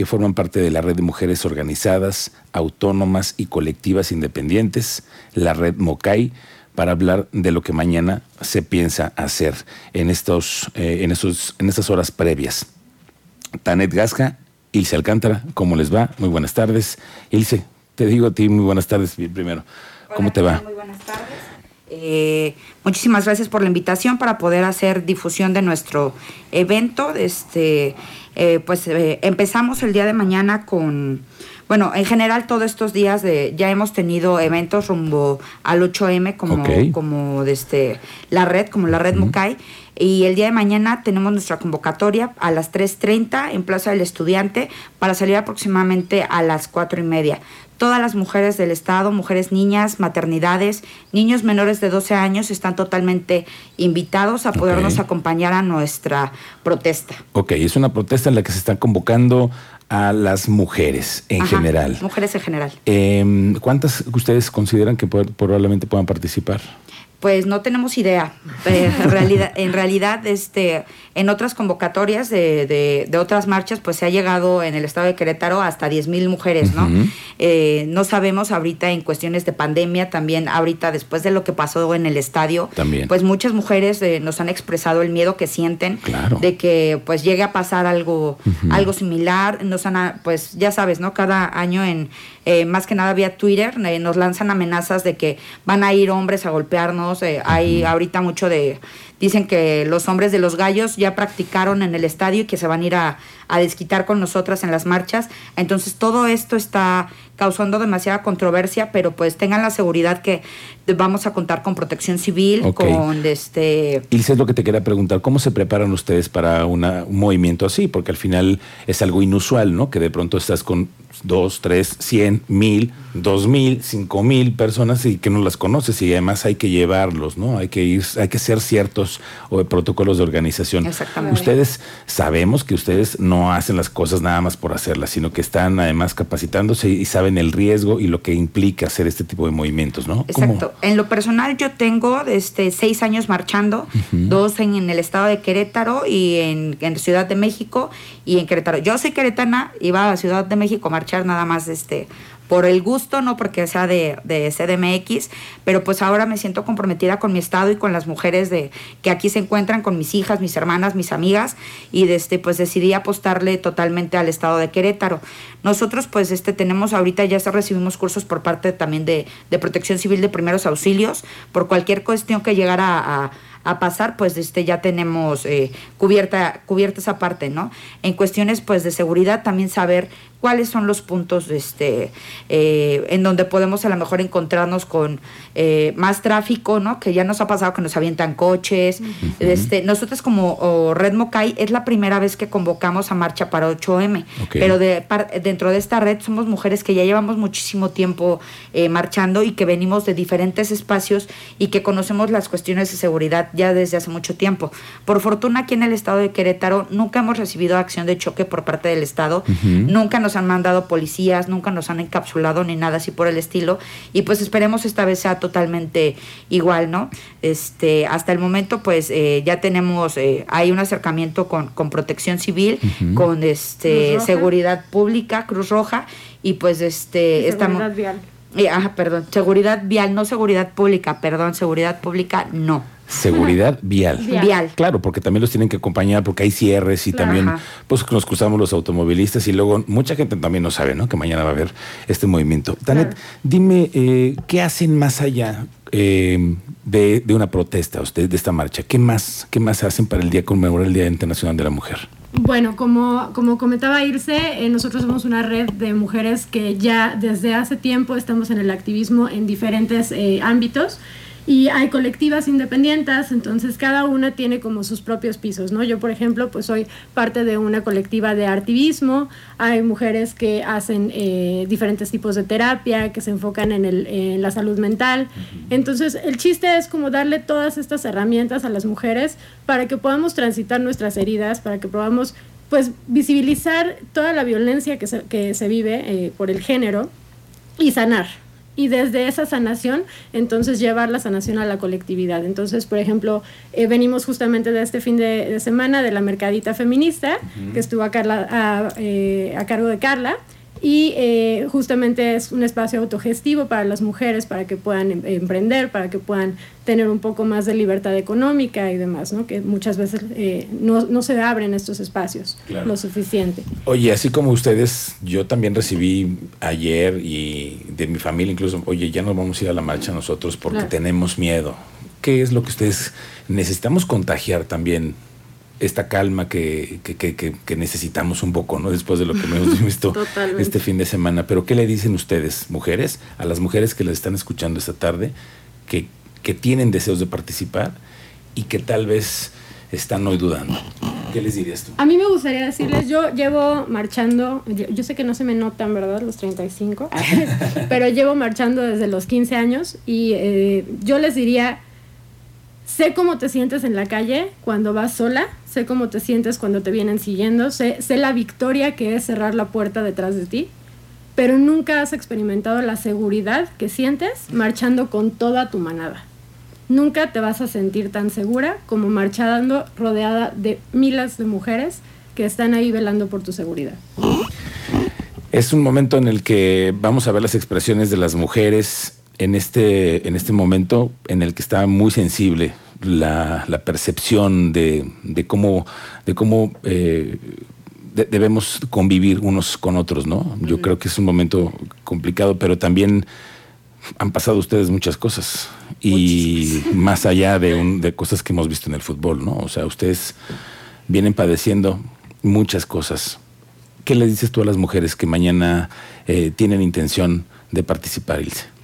que forman parte de la red de mujeres organizadas, autónomas y colectivas independientes, la red MOCAI, para hablar de lo que mañana se piensa hacer en, estos, eh, en, esos, en estas horas previas. Tanet Gasca, Ilse Alcántara, ¿cómo les va? Muy buenas tardes. Ilse, te digo a ti muy buenas tardes primero. ¿Cómo te va? Eh, muchísimas gracias por la invitación para poder hacer difusión de nuestro evento. Este, eh, pues eh, empezamos el día de mañana con, bueno, en general todos estos días de, ya hemos tenido eventos rumbo al 8M como, como de este, la red, como la red Mucay. Y el día de mañana tenemos nuestra convocatoria a las 3.30 en Plaza del Estudiante para salir aproximadamente a las 4 y media todas las mujeres del Estado, mujeres niñas, maternidades, niños menores de 12 años están totalmente invitados a podernos acompañar a nuestra protesta. Ok, es una protesta en la que se están convocando a las mujeres en general. Mujeres en general. Em, ¿Cuántas ustedes consideran que probablemente puedan participar? Pues no tenemos idea. Eh, en realidad, en realidad este, en otras convocatorias de, de, otras marchas, pues se ha llegado en el estado de Querétaro hasta 10 mil mujeres, ¿no? Eh, no sabemos ahorita en cuestiones de pandemia, también ahorita después de lo que pasó en el estadio, también. pues muchas mujeres eh, nos han expresado el miedo que sienten de que pues llegue a pasar algo, algo similar. Nos han, pues ya sabes, ¿no? Cada año en, más que nada vía Twitter, nos lanzan amenazas de que van a ir hombres a golpearnos. Hay ahorita mucho de Dicen que los hombres de los gallos ya practicaron en el estadio y que se van a ir a, desquitar con nosotras en las marchas. Entonces todo esto está causando demasiada controversia, pero pues tengan la seguridad que vamos a contar con protección civil, con este... Y es lo que te quería preguntar, ¿cómo se preparan ustedes para un movimiento así? Porque al final es algo inusual, ¿no? Que de pronto estás con dos, tres, cien, mil, dos mil, cinco mil personas y que no las conoces y además hay que llevarlos, ¿no? Hay que ir, hay que ser ciertos o protocolos de organización. Exactamente. Ustedes sabemos que ustedes no hacen las cosas nada más por hacerlas, sino que están además capacitándose y saben el riesgo y lo que implica hacer este tipo de movimientos, ¿no? Exacto. En lo personal yo tengo este, seis años marchando, dos en, el estado de Querétaro y en, en Ciudad de México y en Querétaro. Yo soy queretana, iba a Ciudad de México a marchar nada más este por el gusto, no porque sea de, de, CDMX, pero pues ahora me siento comprometida con mi estado y con las mujeres de que aquí se encuentran, con mis hijas, mis hermanas, mis amigas, y este, pues decidí apostarle totalmente al estado de Querétaro. Nosotros pues este, tenemos ahorita, ya recibimos cursos por parte también de, de protección civil de primeros auxilios, por cualquier cuestión que llegara a a pasar, pues este, ya tenemos eh, cubierta, cubierta esa parte, ¿no? En cuestiones pues de seguridad también saber cuáles son los puntos este, eh, en donde podemos a lo mejor encontrarnos con eh, más tráfico, ¿no? Que ya nos ha pasado que nos avientan coches. este, nosotros como Red Mocay es la primera vez que convocamos a marcha para 8M, pero de, dentro de esta red somos mujeres que ya llevamos muchísimo tiempo marchando y que venimos de diferentes espacios y que conocemos las cuestiones de seguridad ya desde hace mucho tiempo. Por fortuna aquí en el estado de Querétaro nunca hemos recibido acción de choque por parte del estado, nunca nos han mandado policías, nunca nos han encapsulado ni nada así por el estilo y pues esperemos esta vez sea totalmente igual, ¿no? Este, hasta el momento pues eh, ya tenemos, eh, hay un acercamiento con, con protección civil, con este seguridad pública, Cruz Roja y pues este estamos... Vial. Eh, perdón, seguridad vial, no seguridad pública, perdón, seguridad pública no. Seguridad vial. vial. Claro, porque también los tienen que acompañar porque hay cierres y también pues nos cruzamos los automovilistas y luego mucha gente también no sabe, ¿no? Que mañana va a haber este movimiento. Tanet, dime, eh, ¿qué hacen más allá eh, de, una protesta, ustedes de esta marcha? ¿Qué más, qué más hacen para el día conmemorar el Día Internacional de la Mujer? Bueno, como, como comentaba Irse, eh, nosotros somos una red de mujeres que ya desde hace tiempo estamos en el activismo en diferentes ámbitos y hay colectivas independientes, entonces cada una tiene como sus propios pisos, ¿no? Yo, por ejemplo, pues soy parte de una colectiva de activismo, hay mujeres que hacen eh, diferentes tipos de terapia, que se enfocan en, el, en la salud mental, entonces el chiste es como darle todas estas herramientas a las mujeres para que podamos transitar nuestras heridas, para que podamos pues visibilizar toda la violencia que se, que se vive eh, por el género y sanar y desde esa sanación, entonces llevar la sanación a la colectividad. Entonces, por ejemplo, eh, venimos justamente de este fin de, semana de la Mercadita Feminista, que estuvo a, Carla, a, eh, a cargo de Carla y eh, justamente es un espacio autogestivo para las mujeres, para que puedan em, emprender, para que puedan tener un poco más de libertad económica y demás, ¿no? que muchas veces eh, no, no, se abren estos espacios lo suficiente. Oye, así como ustedes, yo también recibí ayer y de mi familia incluso, oye, ya nos vamos a ir a la marcha nosotros porque tenemos miedo. ¿Qué es lo que ustedes necesitamos contagiar también esta calma que, que, necesitamos un poco, ¿no? Después de lo que hemos visto este fin de semana. Pero ¿qué le dicen ustedes, mujeres, a las mujeres que les están escuchando esta tarde, que, que tienen deseos de participar y que tal vez están hoy dudando? ¿Qué les dirías tú? A mí me gustaría decirles, yo llevo marchando, yo, sé que no se me notan, ¿verdad? Los 35, pero llevo marchando desde los 15 años y eh, yo les diría sé cómo te sientes en la calle cuando vas sola, sé cómo te sientes cuando te vienen siguiendo, sé, la victoria que es cerrar la puerta detrás de ti, pero nunca has experimentado la seguridad que sientes marchando con toda tu manada. Nunca te vas a sentir tan segura como marchando rodeada de miles de mujeres que están ahí velando por tu seguridad. Es un momento en el que vamos a ver las expresiones de las mujeres en este, en este momento en el que está muy sensible la, percepción de, de, cómo, de cómo eh, debemos convivir unos con otros, ¿no? Yo creo que es un momento complicado, pero también han pasado ustedes muchas cosas y más allá de, un, de cosas que hemos visto en el fútbol, ¿no? O sea, ustedes vienen padeciendo muchas cosas. ¿Qué le dices tú a las mujeres que mañana eh, tienen intención de participar, Ilse?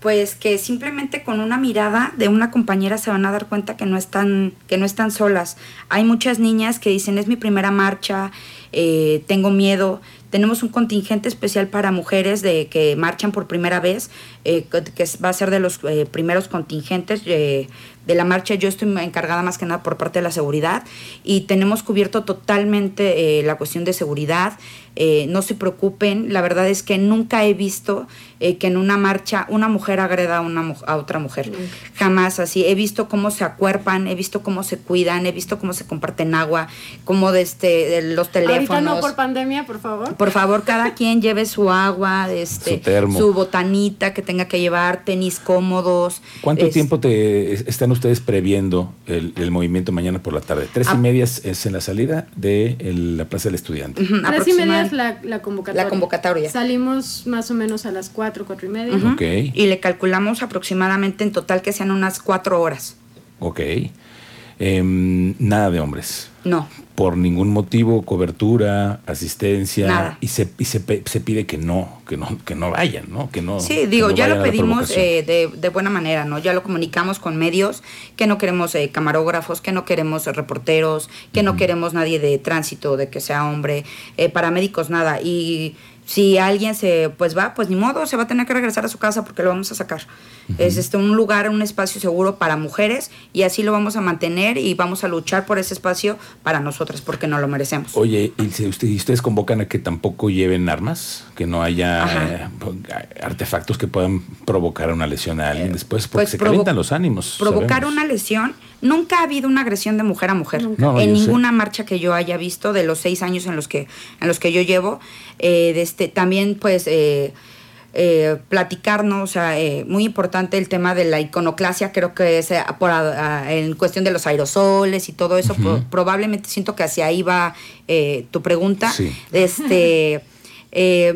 Pues que simplemente con una mirada de una compañera se van a dar cuenta que no están, que no están solas. Hay muchas niñas que dicen es mi primera marcha, eh, tengo miedo. Tenemos un contingente especial para mujeres de que marchan por primera vez, eh, que va a ser de los eh, primeros contingentes de la marcha. Yo estoy encargada más que nada por parte de la seguridad y tenemos cubierto totalmente la cuestión de seguridad. Eh, no se preocupen, la verdad es que nunca he visto eh, que en una marcha una mujer agreda a, una, a otra mujer, jamás así, he visto cómo se acuerpan, he visto cómo se cuidan, he visto cómo se comparten agua, cómo de este, los teléfonos. Ahorita no por pandemia, por favor. Por favor, cada quien lleve su agua, este, su, botanita que tenga que llevar, tenis cómodos. ¿Cuánto tiempo te están ustedes previendo el, movimiento mañana por la tarde? Tres y ah. media es en la salida de la Plaza del Estudiante. Tres y media la, la, convocatoria. La convocatoria. Salimos más o menos a las 4, 4 y media. Y le calculamos aproximadamente en total que sean unas 4 horas. Ok. Em, nada de hombres. No. Por ningún motivo, cobertura, asistencia. Nada. Y se, y se, se, pide que no, que no, que no vayan, ¿no? Que no. Sí, digo, ya lo pedimos eh, de, de, buena manera, ¿no? Ya lo comunicamos con medios, que no queremos eh, camarógrafos, que no queremos reporteros, que no queremos nadie de tránsito, de que sea hombre, eh, paramédicos, nada. Y si alguien se pues va, pues ni modo, se va a tener que regresar a su casa porque lo vamos a sacar. Es este un lugar, un espacio seguro para mujeres y así lo vamos a mantener y vamos a luchar por ese espacio para nosotras porque no lo merecemos. Oye, ¿y ustedes convocan a que tampoco lleven armas? Que no haya eh, artefactos que puedan provocar una lesión a alguien eh, después porque pues se calientan los ánimos. Provocar una lesión Nunca ha habido una agresión de mujer a mujer. en ninguna marcha que yo haya visto de los seis años en los que, en los que yo llevo. Eh, este, también, pues. Eh, eh, platicarnos, o sea, muy importante el tema de la iconoclasia, creo que es por, en cuestión de los aerosoles y todo eso, probablemente siento que hacia ahí va tu pregunta. Este,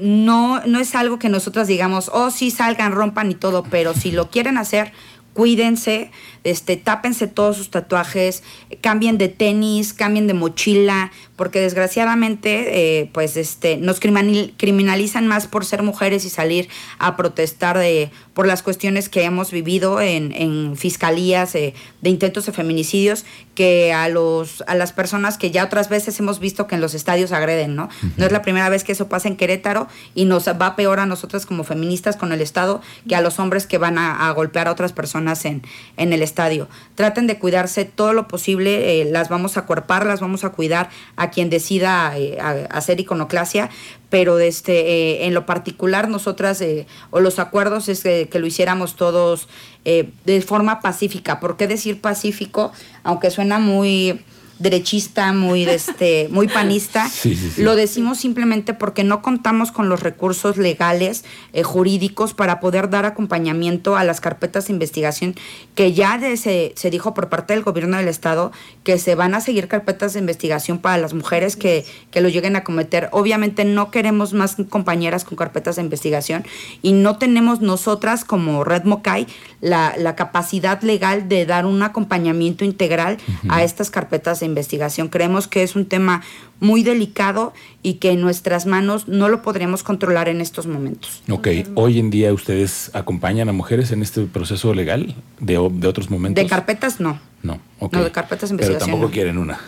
no, no es algo que nosotras digamos, oh, sí, salgan, rompan y todo, pero si lo quieren hacer, cuídense, este, tápense todos sus tatuajes, cambien de tenis, cambien de mochila, porque desgraciadamente eh, pues este, nos criminalizan más por ser mujeres y salir a protestar de, por las cuestiones que hemos vivido en, en fiscalías eh, de intentos de feminicidios que a, los, a las personas que ya otras veces hemos visto que en los estadios agreden, ¿no? No es la primera vez que eso pasa en Querétaro y nos va peor a nosotras como feministas con el Estado que a los hombres que van a, golpear a otras personas en, el estadio. Traten de cuidarse todo lo posible, eh, las vamos a cuerpar, las vamos a cuidar a quien decida eh, hacer iconoclasia, pero este, en lo particular nosotras, o los acuerdos es que, lo hiciéramos todos de forma pacífica. ¿Por qué decir pacífico? Aunque suena muy derechista, muy, este, muy panista. Lo decimos simplemente porque no contamos con los recursos legales, eh, jurídicos, para poder dar acompañamiento a las carpetas de investigación que ya se, se, dijo por parte del gobierno del Estado que se van a seguir carpetas de investigación para las mujeres que, que lo lleguen a cometer. Obviamente no queremos más compañeras con carpetas de investigación y no tenemos nosotras como Red Mocay la, la capacidad legal de dar un acompañamiento integral a estas carpetas de investigación. Creemos que es un tema muy delicado y que en nuestras manos no lo podremos controlar en estos momentos. Ok, hoy en día ustedes acompañan a mujeres en este proceso legal de, de otros momentos. De carpetas no. No, ok. No, de carpetas de investigación. Pero tampoco quieren una.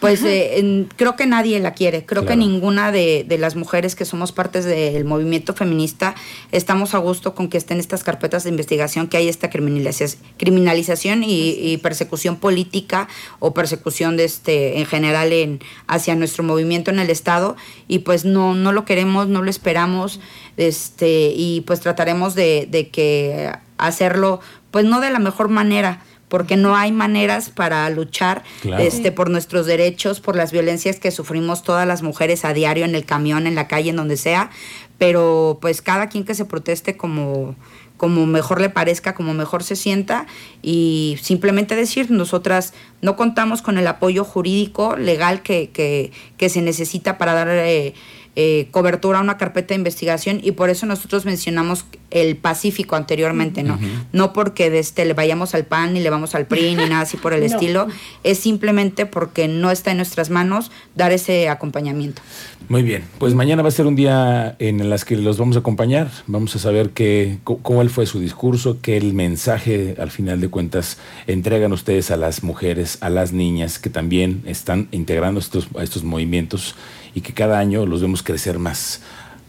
Pues eh, creo que nadie la quiere. Creo que ninguna de, las mujeres que somos partes del movimiento feminista estamos a gusto con que estén estas carpetas de investigación, que hay esta criminalización y, persecución política o persecución de este en general en hacia nuestro movimiento en el estado. Y pues no no lo queremos, no lo esperamos, este y pues trataremos de, de que hacerlo pues no de la mejor manera porque no hay maneras para luchar este, por nuestros derechos, por las violencias que sufrimos todas las mujeres a diario en el camión, en la calle, en donde sea, pero pues cada quien que se proteste como como mejor le parezca, como mejor se sienta. Y simplemente decir, nosotras no contamos con el apoyo jurídico, legal que, que, que se necesita para dar eh, eh, cobertura a una carpeta de investigación. Y por eso nosotros mencionamos el Pacífico anteriormente, ¿no? No porque este, le vayamos al PAN ni le vamos al PRI ni nada así por el estilo, es simplemente porque no está en nuestras manos dar ese acompañamiento. Muy bien, pues mañana va a ser un día en el que los vamos a acompañar, vamos a saber qué, cómo fue su discurso, qué el mensaje al final de cuentas entregan ustedes a las mujeres, a las niñas que también están integrando estos, a estos movimientos y que cada año los vemos crecer más.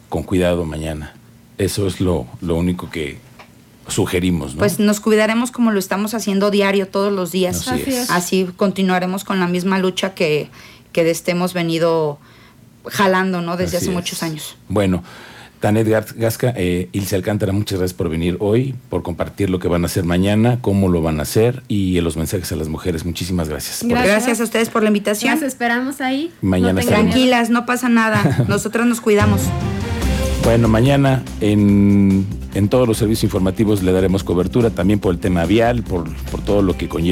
Con cuidado mañana. Eso es lo, lo único que sugerimos. ¿no? Pues nos cuidaremos como lo estamos haciendo diario, todos los días. Así, continuaremos con la misma lucha que, que hemos venido jalando ¿no? desde hace muchos años. Bueno. Tanet Gasca, eh, Ilse Alcántara, muchas gracias por venir hoy, por compartir lo que van a hacer mañana, cómo lo van a hacer y los mensajes a las mujeres. Muchísimas gracias. Gracias, a ustedes por la invitación. Las esperamos ahí. Mañana Tranquilas, no pasa nada. Nosotros nos cuidamos. Bueno, mañana en, en, todos los servicios informativos le daremos cobertura también por el tema vial, por, por todo lo que conlleva.